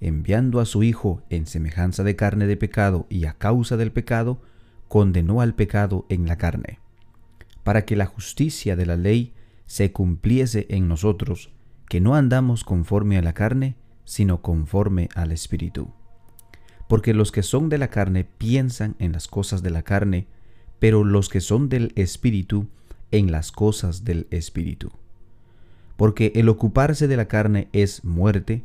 enviando a su Hijo en semejanza de carne de pecado y a causa del pecado, condenó al pecado en la carne, para que la justicia de la ley se cumpliese en nosotros, que no andamos conforme a la carne, sino conforme al Espíritu. Porque los que son de la carne piensan en las cosas de la carne, pero los que son del Espíritu en las cosas del Espíritu. Porque el ocuparse de la carne es muerte,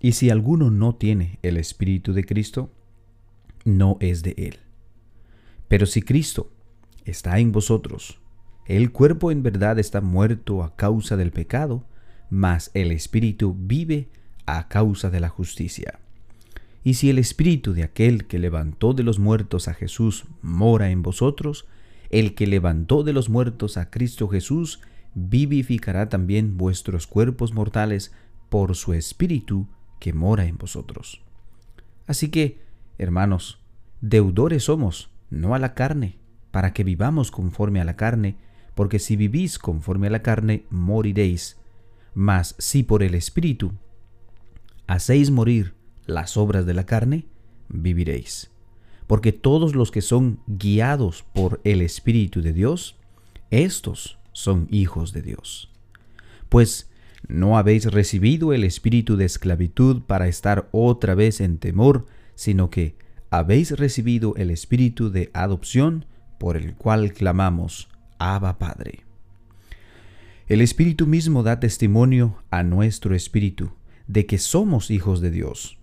Y si alguno no tiene el Espíritu de Cristo, no es de él. Pero si Cristo está en vosotros, el cuerpo en verdad está muerto a causa del pecado, mas el Espíritu vive a causa de la justicia. Y si el Espíritu de aquel que levantó de los muertos a Jesús mora en vosotros, el que levantó de los muertos a Cristo Jesús vivificará también vuestros cuerpos mortales por su Espíritu que mora en vosotros. Así que, hermanos, deudores somos, no a la carne, para que vivamos conforme a la carne, porque si vivís conforme a la carne, moriréis. Mas si por el Espíritu hacéis morir las obras de la carne, viviréis. Porque todos los que son guiados por el Espíritu de Dios, estos son hijos de Dios. Pues no habéis recibido el espíritu de esclavitud para estar otra vez en temor, sino que habéis recibido el espíritu de adopción por el cual clamamos, Abba Padre. El Espíritu mismo da testimonio a nuestro espíritu de que somos hijos de Dios.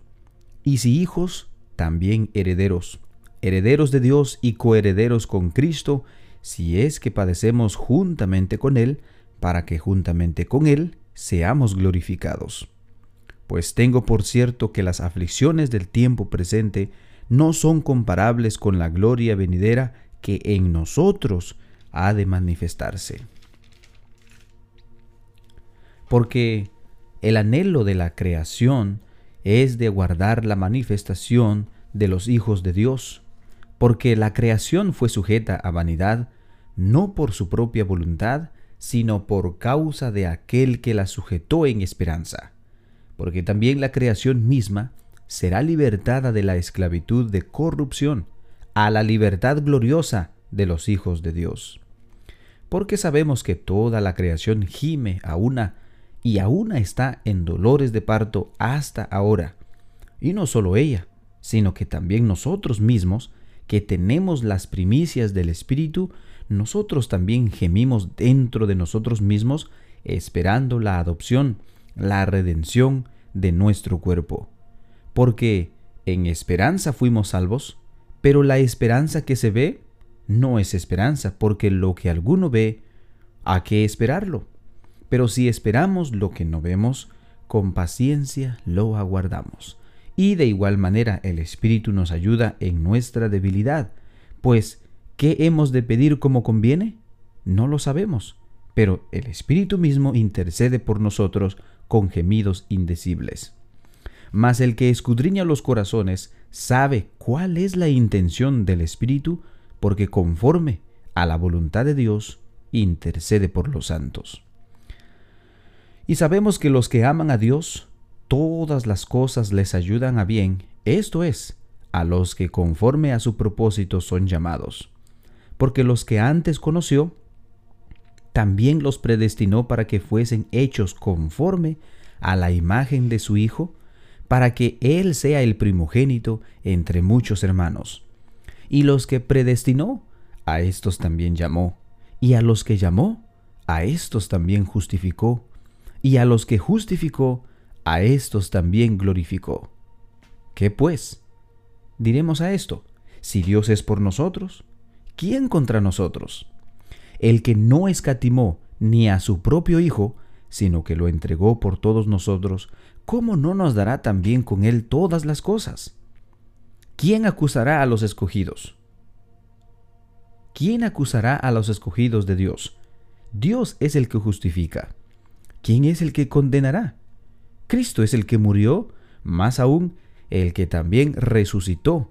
Y si hijos, también herederos, herederos de Dios y coherederos con Cristo, si es que padecemos juntamente con Él, para que juntamente con Él seamos glorificados. Pues tengo por cierto que las aflicciones del tiempo presente no son comparables con la gloria venidera que en nosotros ha de manifestarse. Porque el anhelo de la creación es de guardar la manifestación de los hijos de Dios, porque la creación fue sujeta a vanidad, no por su propia voluntad, sino por causa de aquel que la sujetó en esperanza, porque también la creación misma será libertada de la esclavitud de corrupción a la libertad gloriosa de los hijos de Dios. Porque sabemos que toda la creación gime a una y a una está en dolores de parto hasta ahora. Y no solo ella, sino que también nosotros mismos, que tenemos las primicias del Espíritu, nosotros también gemimos dentro de nosotros mismos, esperando la adopción, la redención de nuestro cuerpo. Porque en esperanza fuimos salvos, pero la esperanza que se ve no es esperanza, porque lo que alguno ve, ¿a qué esperarlo? Pero si esperamos lo que no vemos, con paciencia lo aguardamos. Y de igual manera el Espíritu nos ayuda en nuestra debilidad, pues ¿qué hemos de pedir como conviene? No lo sabemos, pero el Espíritu mismo intercede por nosotros con gemidos indecibles. Mas el que escudriña los corazones sabe cuál es la intención del Espíritu, porque conforme a la voluntad de Dios, intercede por los santos. Y sabemos que los que aman a Dios, todas las cosas les ayudan a bien, esto es, a los que conforme a su propósito son llamados. Porque los que antes conoció, también los predestinó para que fuesen hechos conforme a la imagen de su Hijo, para que Él sea el primogénito entre muchos hermanos. Y los que predestinó, a estos también llamó, y a los que llamó, a estos también justificó, y a los que justificó, a estos también glorificó. ¿Qué pues? Diremos a esto, si Dios es por nosotros, ¿quién contra nosotros? El que no escatimó ni a su propio Hijo, sino que lo entregó por todos nosotros, ¿cómo no nos dará también con él todas las cosas? ¿Quién acusará a los escogidos? ¿Quién acusará a los escogidos de Dios? Dios es el que justifica. ¿Quién es el que condenará? Cristo es el que murió, más aún, el que también resucitó,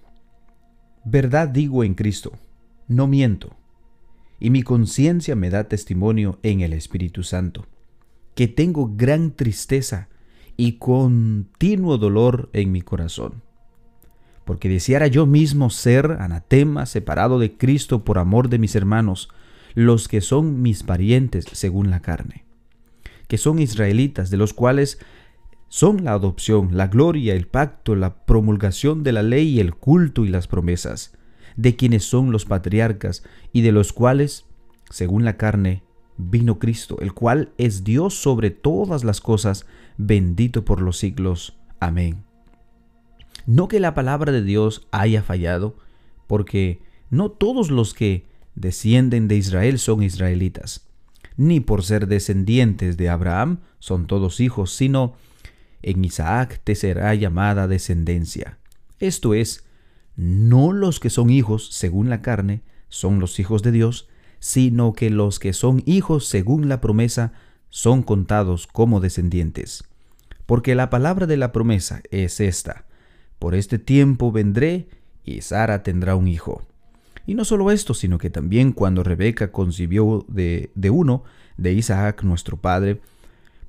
Verdad digo en Cristo, no miento, y mi conciencia me da testimonio en el Espíritu Santo que tengo gran tristeza y continuo dolor en mi corazón. Porque deseara yo mismo ser anatema, separado de Cristo por amor de mis hermanos, los que son mis parientes según la carne, que son israelitas, de los cuales son la adopción, la gloria, el pacto, la promulgación de la ley, el culto y las promesas, de quienes son los patriarcas y de los cuales, según la carne, vino Cristo, el cual es Dios sobre todas las cosas, bendito por los siglos. Amén. No que la palabra de Dios haya fallado, porque no todos los que descienden de Israel son israelitas, ni por ser descendientes de Abraham son todos hijos, sino en Isaac te será llamada descendencia. Esto es, no los que son hijos según la carne son los hijos de Dios, sino que los que son hijos según la promesa son contados como descendientes. Porque la palabra de la promesa es esta, por este tiempo vendré y Sara tendrá un hijo. Y no solo esto, sino que también cuando Rebeca concibió de, de uno, de Isaac nuestro padre,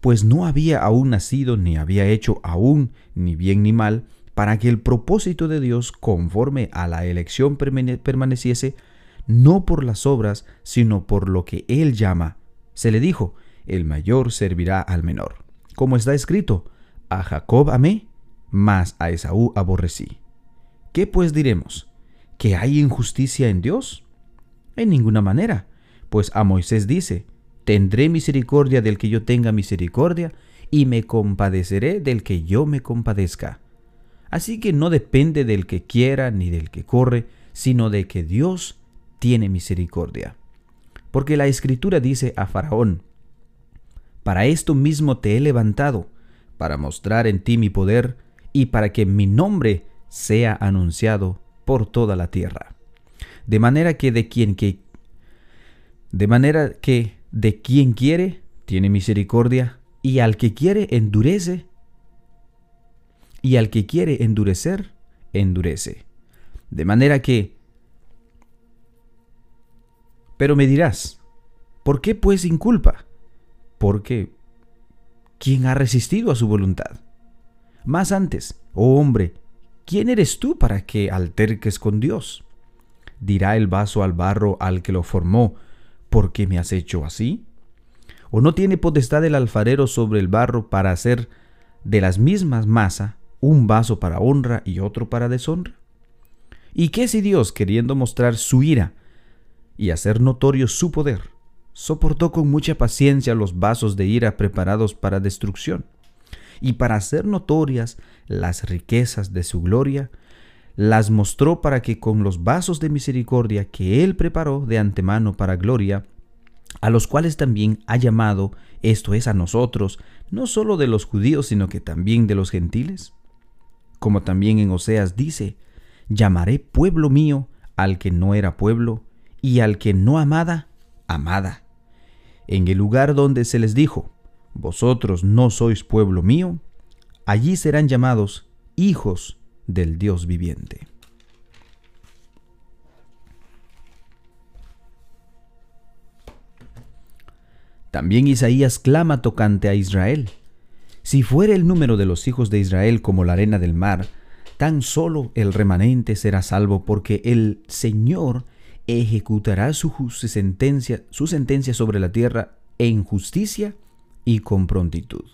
pues no había aún nacido ni había hecho aún ni bien ni mal, para que el propósito de Dios conforme a la elección permaneciese, no por las obras, sino por lo que él llama. Se le dijo, el mayor servirá al menor. Como está escrito, a Jacob amé, mas a Esaú aborrecí. ¿Qué pues diremos? ¿Que hay injusticia en Dios? En ninguna manera, pues a Moisés dice, tendré misericordia del que yo tenga misericordia, y me compadeceré del que yo me compadezca. Así que no depende del que quiera ni del que corre, sino de que Dios tiene misericordia. Porque la escritura dice a Faraón, Para esto mismo te he levantado, para mostrar en ti mi poder y para que mi nombre sea anunciado por toda la tierra. De manera que de quien que de manera que de quien quiere tiene misericordia y al que quiere endurece y al que quiere endurecer endurece. De manera que pero me dirás, ¿por qué pues inculpa? Porque ¿quién ha resistido a su voluntad? Más antes, oh hombre, ¿quién eres tú para que alterques con Dios? Dirá el vaso al barro al que lo formó, ¿por qué me has hecho así? ¿O no tiene potestad el alfarero sobre el barro para hacer de las mismas masa un vaso para honra y otro para deshonra? ¿Y qué si Dios, queriendo mostrar su ira, y hacer notorio su poder, soportó con mucha paciencia los vasos de ira preparados para destrucción, y para hacer notorias las riquezas de su gloria, las mostró para que con los vasos de misericordia que Él preparó de antemano para gloria, a los cuales también ha llamado, esto es a nosotros, no solo de los judíos, sino que también de los gentiles? Como también en Oseas dice, llamaré pueblo mío al que no era pueblo, y al que no amada, amada. En el lugar donde se les dijo, vosotros no sois pueblo mío, allí serán llamados hijos del Dios viviente. También Isaías clama tocante a Israel. Si fuera el número de los hijos de Israel como la arena del mar, tan solo el remanente será salvo porque el Señor ejecutará su, sentencia, su sentencia sobre la tierra en justicia y con prontitud.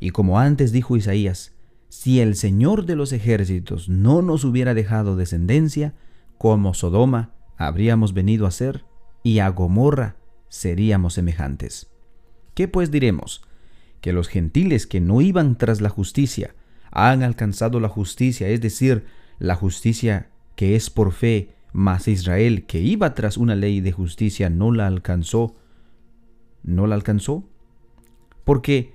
Y como antes dijo Isaías, si el Señor de los ejércitos no nos hubiera dejado descendencia, como Sodoma habríamos venido a ser, y a Gomorra seríamos semejantes. ¿Qué pues diremos? Que los gentiles que no iban tras la justicia han alcanzado la justicia, es decir, la justicia que es por fe, mas Israel que iba tras una ley de justicia no la alcanzó. ¿No la alcanzó? Porque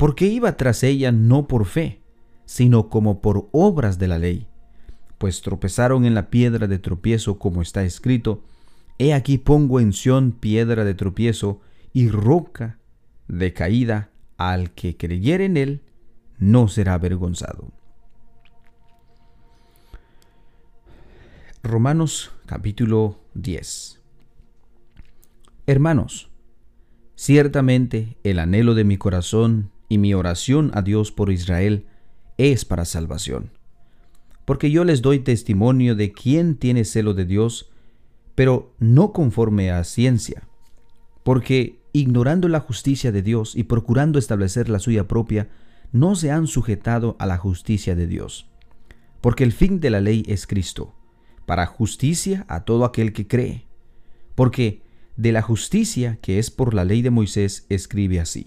porque iba tras ella no por fe, sino como por obras de la ley. Pues tropezaron en la piedra de tropiezo, como está escrito, He aquí pongo en Sión piedra de tropiezo y roca de caída, al que creyere en él, no será avergonzado. Romanos capítulo 10 Hermanos, ciertamente el anhelo de mi corazón y mi oración a Dios por Israel es para salvación. Porque yo les doy testimonio de quién tiene celo de Dios, pero no conforme a ciencia. Porque ignorando la justicia de Dios y procurando establecer la suya propia, no se han sujetado a la justicia de Dios. Porque el fin de la ley es Cristo, para justicia a todo aquel que cree. Porque de la justicia que es por la ley de Moisés escribe así.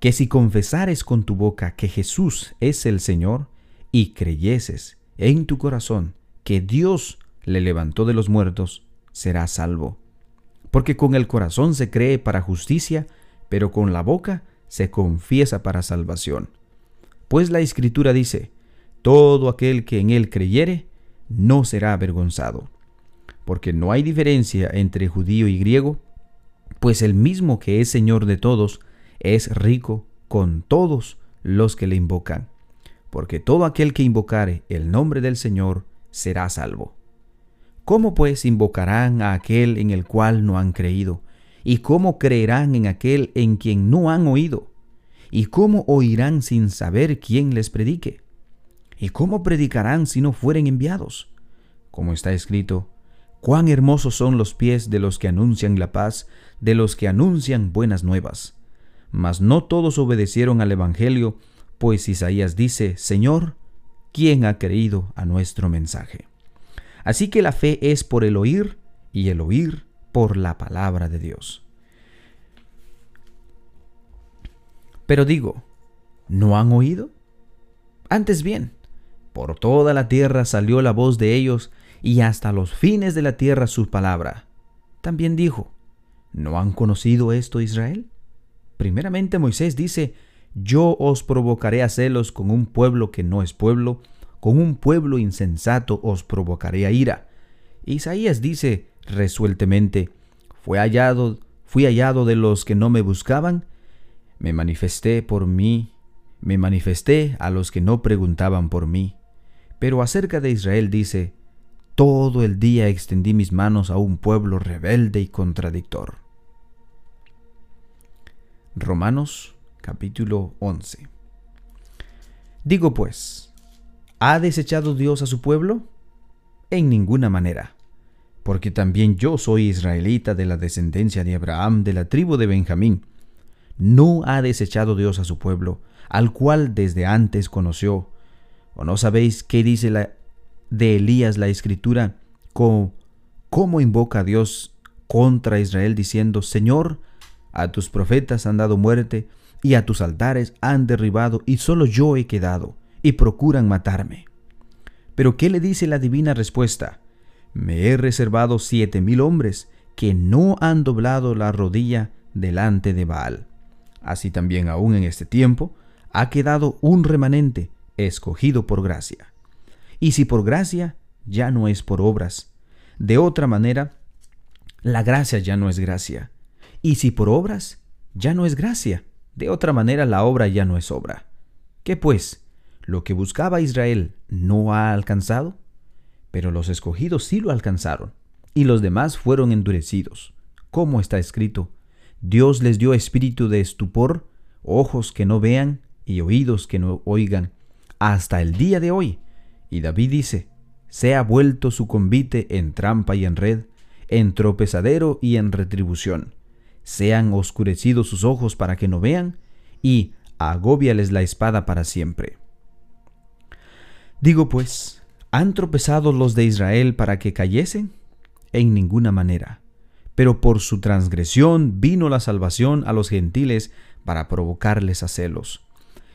que si confesares con tu boca que Jesús es el Señor y creyeses en tu corazón que Dios le levantó de los muertos, serás salvo. Porque con el corazón se cree para justicia, pero con la boca se confiesa para salvación. Pues la Escritura dice, todo aquel que en él creyere, no será avergonzado. Porque no hay diferencia entre judío y griego, pues el mismo que es Señor de todos, es rico con todos los que le invocan, porque todo aquel que invocare el nombre del Señor será salvo. ¿Cómo pues invocarán a aquel en el cual no han creído? ¿Y cómo creerán en aquel en quien no han oído? ¿Y cómo oirán sin saber quién les predique? ¿Y cómo predicarán si no fueren enviados? Como está escrito, cuán hermosos son los pies de los que anuncian la paz, de los que anuncian buenas nuevas mas no todos obedecieron al Evangelio, pues Isaías dice, Señor, ¿quién ha creído a nuestro mensaje? Así que la fe es por el oír y el oír por la palabra de Dios. Pero digo, ¿no han oído? Antes bien, por toda la tierra salió la voz de ellos y hasta los fines de la tierra su palabra. También dijo, ¿no han conocido esto Israel? Primeramente Moisés dice, yo os provocaré a celos con un pueblo que no es pueblo, con un pueblo insensato os provocaré a ira. Isaías dice resueltamente, fue hallado, fui hallado de los que no me buscaban, me manifesté por mí, me manifesté a los que no preguntaban por mí. Pero acerca de Israel dice, todo el día extendí mis manos a un pueblo rebelde y contradictor. Romanos capítulo 11. Digo pues, ¿Ha desechado Dios a su pueblo? En ninguna manera, porque también yo soy israelita de la descendencia de Abraham, de la tribu de Benjamín. No ha desechado Dios a su pueblo, al cual desde antes conoció. ¿O no sabéis qué dice la, de Elías la escritura? ¿Cómo, cómo invoca a Dios contra Israel diciendo, Señor, a tus profetas han dado muerte y a tus altares han derribado y solo yo he quedado y procuran matarme. Pero ¿qué le dice la divina respuesta? Me he reservado siete mil hombres que no han doblado la rodilla delante de Baal. Así también aún en este tiempo ha quedado un remanente escogido por gracia. Y si por gracia, ya no es por obras. De otra manera, la gracia ya no es gracia. Y si por obras, ya no es gracia. De otra manera, la obra ya no es obra. ¿Qué pues? Lo que buscaba Israel no ha alcanzado, pero los escogidos sí lo alcanzaron, y los demás fueron endurecidos. Como está escrito, Dios les dio espíritu de estupor, ojos que no vean y oídos que no oigan, hasta el día de hoy. Y David dice, sea vuelto su convite en trampa y en red, en tropezadero y en retribución. Sean oscurecidos sus ojos para que no vean, y agóbiales la espada para siempre. Digo pues, ¿han tropezado los de Israel para que cayesen? En ninguna manera. Pero por su transgresión vino la salvación a los gentiles para provocarles a celos.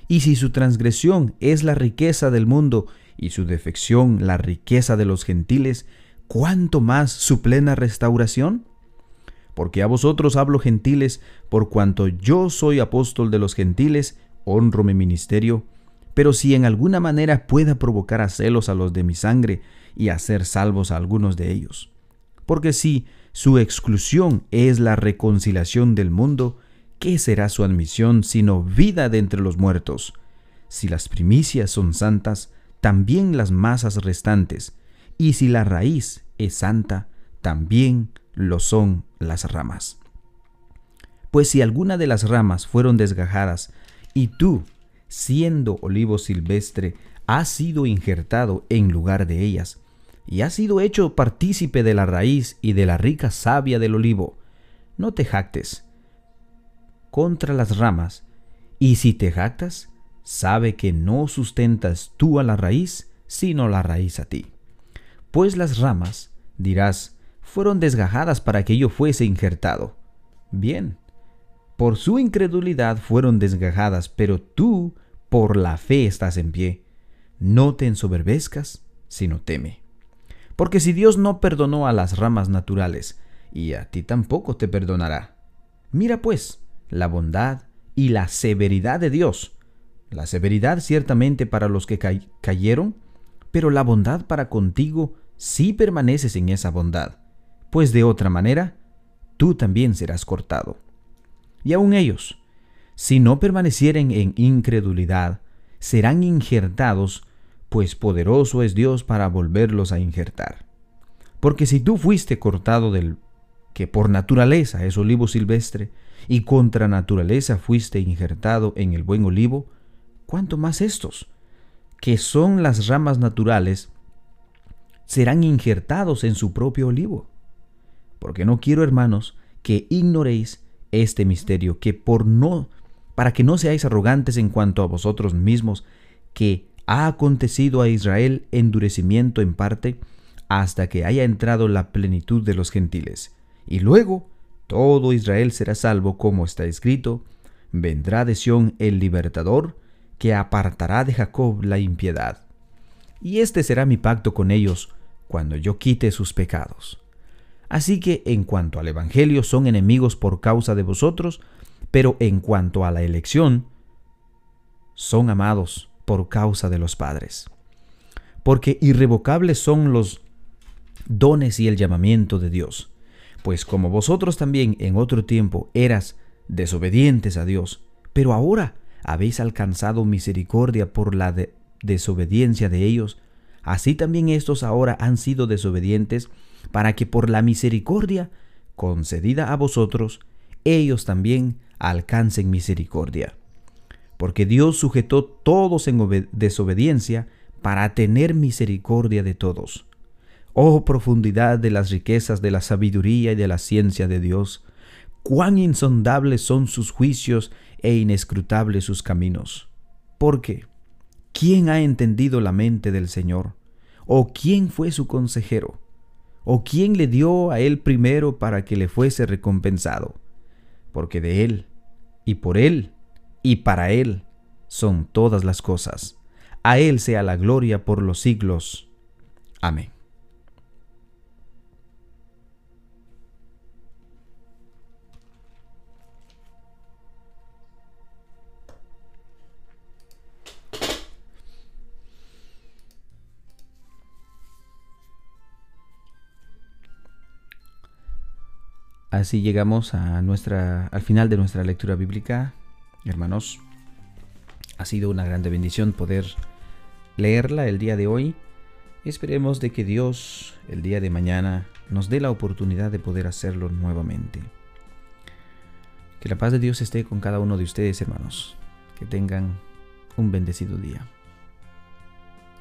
Y si su transgresión es la riqueza del mundo y su defección la riqueza de los gentiles, ¿cuánto más su plena restauración? Porque a vosotros hablo gentiles, por cuanto yo soy apóstol de los gentiles, honro mi ministerio, pero si en alguna manera pueda provocar a celos a los de mi sangre y hacer salvos a algunos de ellos. Porque si su exclusión es la reconciliación del mundo, ¿qué será su admisión sino vida de entre los muertos? Si las primicias son santas, también las masas restantes, y si la raíz es santa, también lo son las ramas. Pues si alguna de las ramas fueron desgajadas, y tú, siendo olivo silvestre, ha sido injertado en lugar de ellas, y ha sido hecho partícipe de la raíz y de la rica savia del olivo. No te jactes contra las ramas, y si te jactas, sabe que no sustentas tú a la raíz, sino la raíz a ti. Pues las ramas, dirás, fueron desgajadas para que yo fuese injertado. Bien, por su incredulidad fueron desgajadas, pero tú por la fe estás en pie. No te ensoberbezcas, sino teme. Porque si Dios no perdonó a las ramas naturales, y a ti tampoco te perdonará. Mira pues la bondad y la severidad de Dios. La severidad ciertamente para los que cayeron, pero la bondad para contigo si permaneces en esa bondad, pues de otra manera tú también serás cortado. Y aun ellos, si no permanecieren en incredulidad, serán injertados, pues poderoso es Dios para volverlos a injertar. Porque si tú fuiste cortado del que por naturaleza es olivo silvestre, y contra naturaleza fuiste injertado en el buen olivo, ¿cuánto más estos, que son las ramas naturales, serán injertados en su propio olivo? Porque no quiero, hermanos, que ignoréis este misterio, que por no para que no seáis arrogantes en cuanto a vosotros mismos, que ha acontecido a Israel endurecimiento en parte, hasta que haya entrado la plenitud de los gentiles. Y luego todo Israel será salvo, como está escrito, vendrá de Sión el libertador, que apartará de Jacob la impiedad. Y este será mi pacto con ellos, cuando yo quite sus pecados. Así que en cuanto al Evangelio son enemigos por causa de vosotros, pero en cuanto a la elección, son amados por causa de los padres. Porque irrevocables son los dones y el llamamiento de Dios. Pues como vosotros también en otro tiempo eras desobedientes a Dios, pero ahora habéis alcanzado misericordia por la desobediencia de ellos, así también estos ahora han sido desobedientes, para que por la misericordia concedida a vosotros, ellos también alcancen misericordia. Porque Dios sujetó todos en desobediencia para tener misericordia de todos. Oh profundidad de las riquezas de la sabiduría y de la ciencia de Dios, cuán insondables son sus juicios e inescrutables sus caminos. Porque, ¿quién ha entendido la mente del Señor? ¿O quién fue su consejero? ¿O quién le dio a él primero para que le fuese recompensado? Porque de él, y por él, y para él son todas las cosas. A él sea la gloria por los siglos. Amén. Así llegamos a nuestra, al final de nuestra lectura bíblica, hermanos. Ha sido una grande bendición poder leerla el día de hoy. Esperemos de que Dios el día de mañana nos dé la oportunidad de poder hacerlo nuevamente. Que la paz de Dios esté con cada uno de ustedes, hermanos. Que tengan un bendecido día.